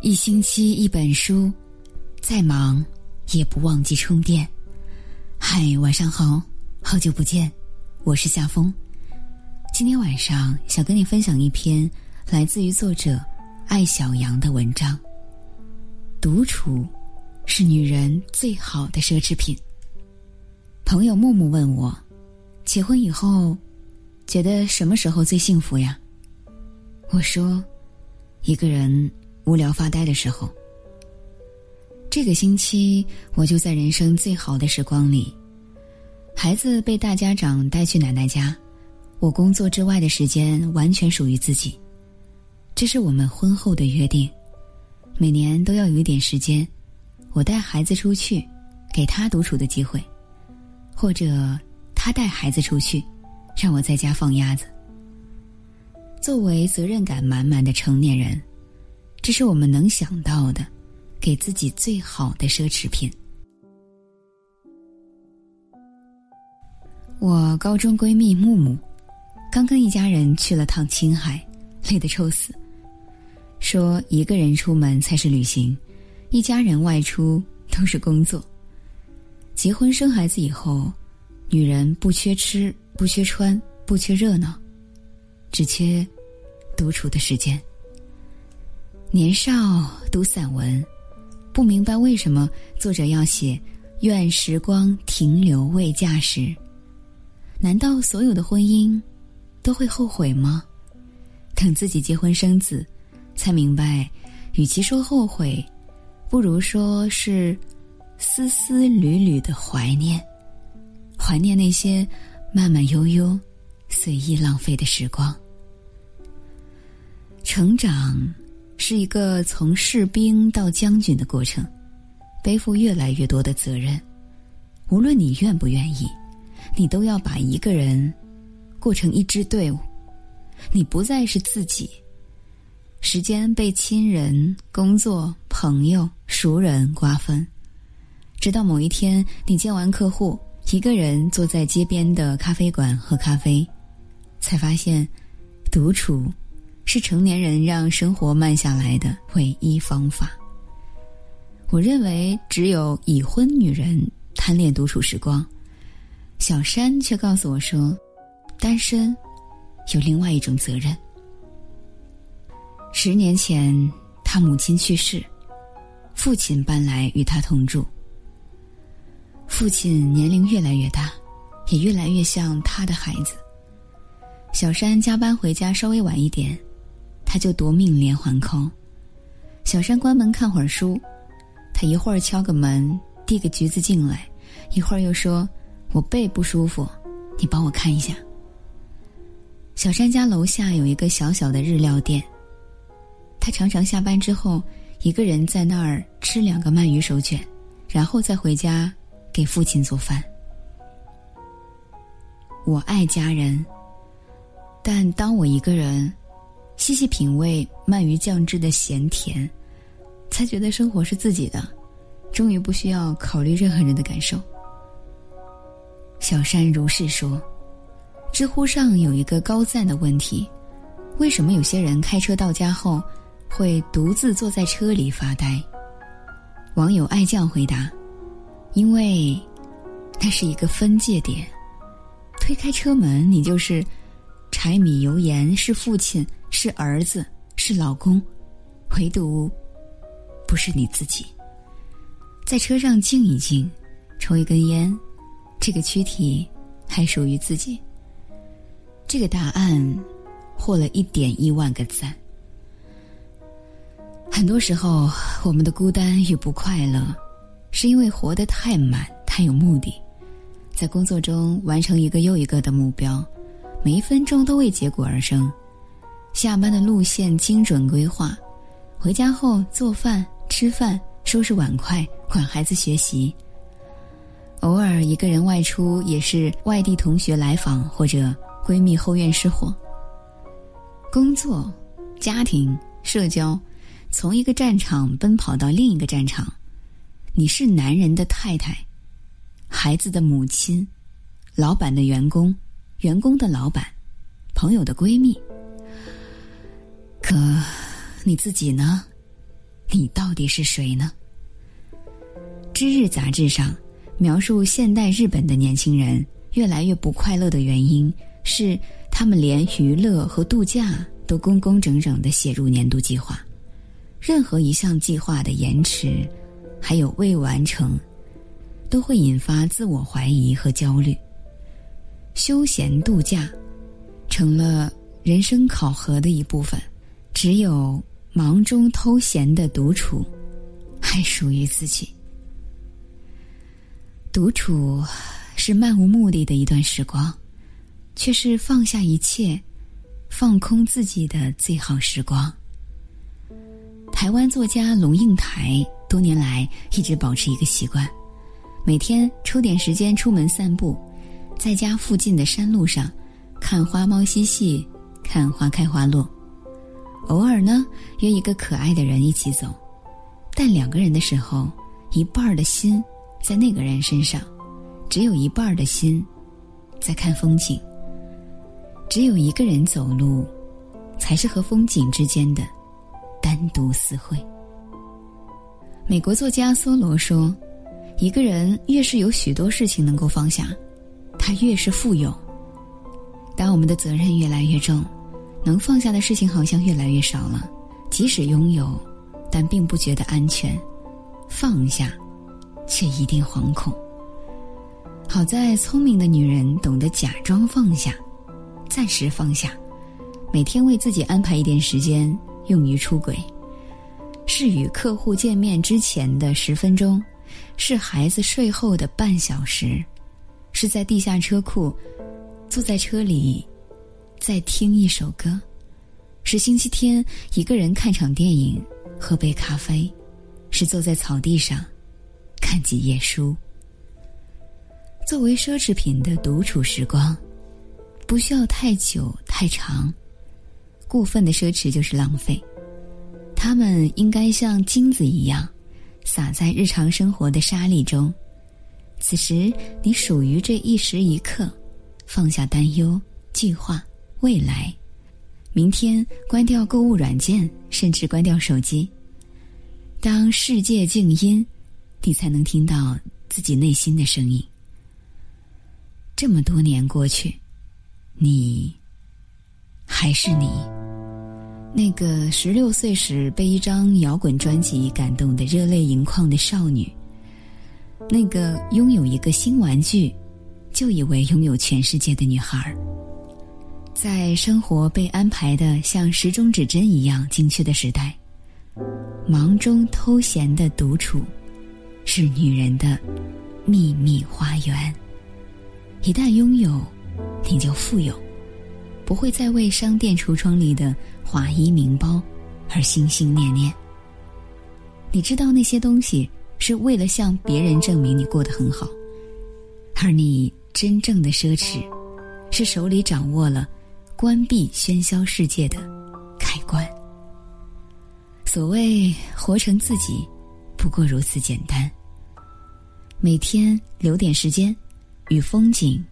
一星期一本书，再忙也不忘记充电。嗨，晚上好，好久不见，我是夏风。今天晚上想跟你分享一篇来自于作者艾小羊的文章。独处是女人最好的奢侈品。朋友木木问我，结婚以后，觉得什么时候最幸福呀？我说，一个人。无聊发呆的时候，这个星期我就在人生最好的时光里。孩子被大家长带去奶奶家，我工作之外的时间完全属于自己。这是我们婚后的约定，每年都要有一点时间，我带孩子出去，给他独处的机会，或者他带孩子出去，让我在家放鸭子。作为责任感满满的成年人。这是我们能想到的，给自己最好的奢侈品。我高中闺蜜木木，刚跟一家人去了趟青海，累得抽死。说一个人出门才是旅行，一家人外出都是工作。结婚生孩子以后，女人不缺吃，不缺穿，不缺热闹，只缺独处的时间。年少读散文，不明白为什么作者要写“愿时光停留未嫁时”。难道所有的婚姻都会后悔吗？等自己结婚生子，才明白，与其说后悔，不如说是丝丝缕缕的怀念，怀念那些慢慢悠悠、随意浪费的时光。成长。是一个从士兵到将军的过程，背负越来越多的责任。无论你愿不愿意，你都要把一个人过成一支队伍。你不再是自己。时间被亲人、工作、朋友、熟人瓜分，直到某一天，你见完客户，一个人坐在街边的咖啡馆喝咖啡，才发现，独处。是成年人让生活慢下来的唯一方法。我认为只有已婚女人贪恋独处时光，小山却告诉我说，单身有另外一种责任。十年前，他母亲去世，父亲搬来与他同住。父亲年龄越来越大，也越来越像他的孩子。小山加班回家稍微晚一点。他就夺命连环 call，小山关门看会儿书，他一会儿敲个门递个橘子进来，一会儿又说：“我背不舒服，你帮我看一下。”小山家楼下有一个小小的日料店，他常常下班之后一个人在那儿吃两个鳗鱼手卷，然后再回家给父亲做饭。我爱家人，但当我一个人。细细品味鳗鱼酱汁的咸甜，才觉得生活是自己的，终于不需要考虑任何人的感受。小山如是说。知乎上有一个高赞的问题：为什么有些人开车到家后，会独自坐在车里发呆？网友爱酱回答：因为，那是一个分界点，推开车门，你就是柴米油盐，是父亲。是儿子，是老公，唯独不是你自己。在车上静一静，抽一根烟，这个躯体还属于自己。这个答案获了一点一万个赞。很多时候，我们的孤单与不快乐，是因为活得太满、太有目的，在工作中完成一个又一个的目标，每一分钟都为结果而生。下班的路线精准规划，回家后做饭、吃饭、收拾碗筷、管孩子学习。偶尔一个人外出，也是外地同学来访或者闺蜜后院失火。工作、家庭、社交，从一个战场奔跑到另一个战场。你是男人的太太，孩子的母亲，老板的员工，员工的老板，朋友的闺蜜。可，你自己呢？你到底是谁呢？《知日》杂志上描述现代日本的年轻人越来越不快乐的原因是，他们连娱乐和度假都工工整整的写入年度计划，任何一项计划的延迟，还有未完成，都会引发自我怀疑和焦虑。休闲度假成了人生考核的一部分，只有忙中偷闲的独处，还属于自己。独处是漫无目的的一段时光，却是放下一切、放空自己的最好时光。台湾作家龙应台多年来一直保持一个习惯，每天抽点时间出门散步，在家附近的山路上看花猫嬉戏，看花开花落。偶尔呢，约一个可爱的人一起走，但两个人的时候，一半的心。在那个人身上，只有一半的心在看风景。只有一个人走路，才是和风景之间的单独私会。美国作家梭罗说：“一个人越是有许多事情能够放下，他越是富有。当我们的责任越来越重，能放下的事情好像越来越少了。即使拥有，但并不觉得安全。放下。”却一定惶恐。好在聪明的女人懂得假装放下，暂时放下，每天为自己安排一点时间用于出轨，是与客户见面之前的十分钟，是孩子睡后的半小时，是在地下车库坐在车里再听一首歌，是星期天一个人看场电影喝杯咖啡，是坐在草地上。看几页书。作为奢侈品的独处时光，不需要太久太长。过分的奢侈就是浪费。它们应该像金子一样，洒在日常生活的沙砾中。此时，你属于这一时一刻，放下担忧、计划、未来。明天关掉购物软件，甚至关掉手机。当世界静音。你才能听到自己内心的声音。这么多年过去，你还是你，那个十六岁时被一张摇滚专辑感动的热泪盈眶的少女，那个拥有一个新玩具就以为拥有全世界的女孩，在生活被安排的像时钟指针一样精确的时代，忙中偷闲的独处。是女人的秘密花园。一旦拥有，你就富有，不会再为商店橱窗里的华衣名包而心心念念。你知道那些东西是为了向别人证明你过得很好，而你真正的奢侈，是手里掌握了关闭喧嚣世界的开关。所谓活成自己，不过如此简单。每天留点时间，与风景、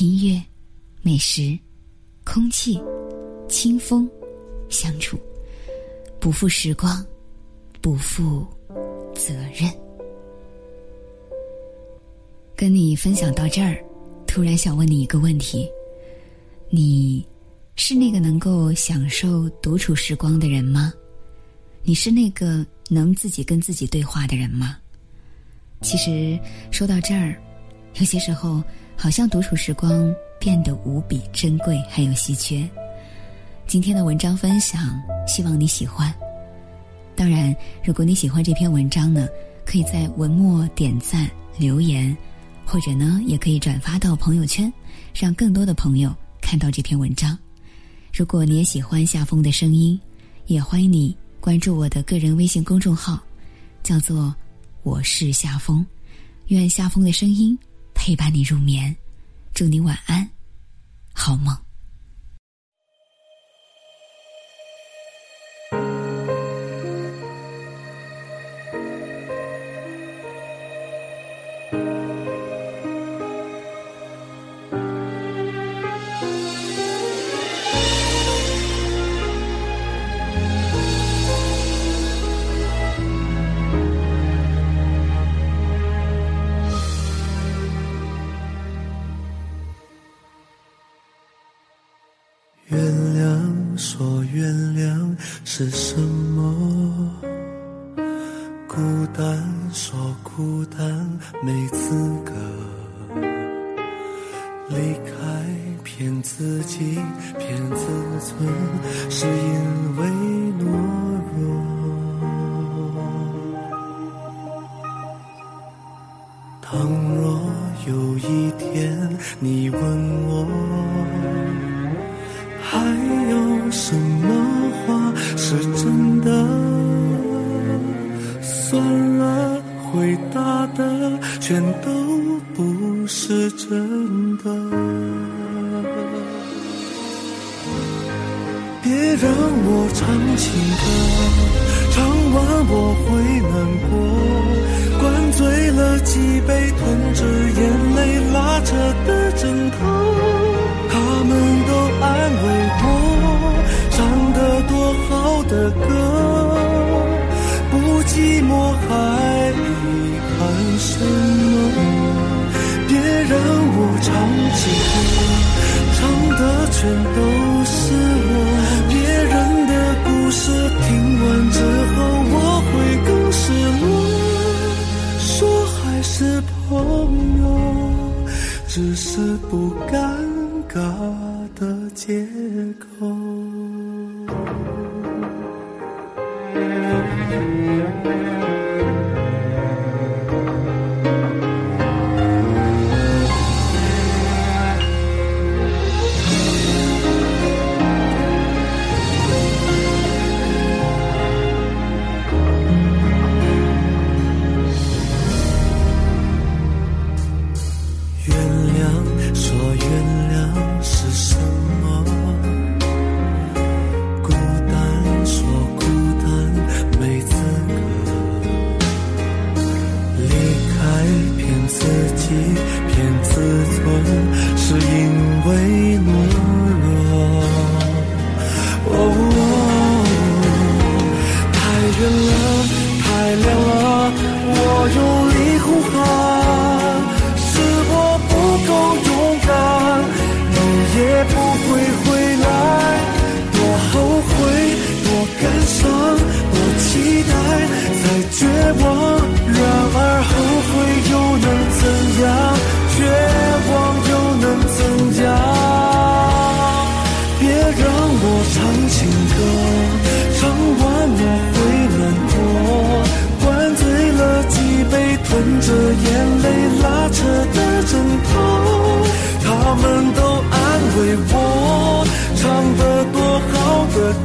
音乐、美食、空气、清风相处，不负时光，不负责任。跟你分享到这儿，突然想问你一个问题：你是那个能够享受独处时光的人吗？你是那个能自己跟自己对话的人吗？其实说到这儿，有些时候好像独处时光变得无比珍贵，还有稀缺。今天的文章分享，希望你喜欢。当然，如果你喜欢这篇文章呢，可以在文末点赞留言，或者呢，也可以转发到朋友圈，让更多的朋友看到这篇文章。如果你也喜欢夏风的声音，也欢迎你关注我的个人微信公众号，叫做。我是夏风，愿夏风的声音陪伴你入眠，祝你晚安，好梦。离开，骗自己，骗自尊，是因为懦弱。倘若有一天你问我，还有什么话是真的？算了，回答的全都不是真的。别让我唱情歌，唱完我会难过。灌醉了几杯，吞着眼泪拉扯的枕头，他们都安慰我，唱得多好的歌，不寂寞还遗憾什么？别让我唱情歌，唱的全都是我，别人的故事听完之后，我会更失落。说还是朋友，只是不尴尬的借口。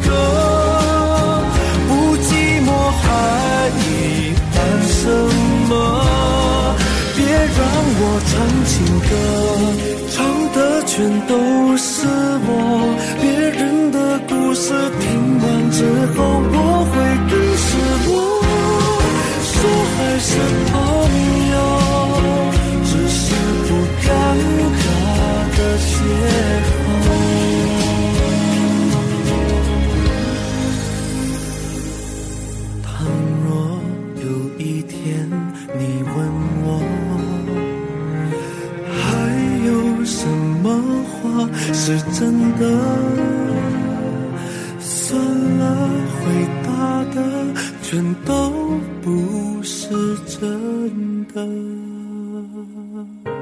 歌，不寂寞还遗憾什么？别让我唱情歌，唱的全都是我，别人的故事听完之后，都不是真的。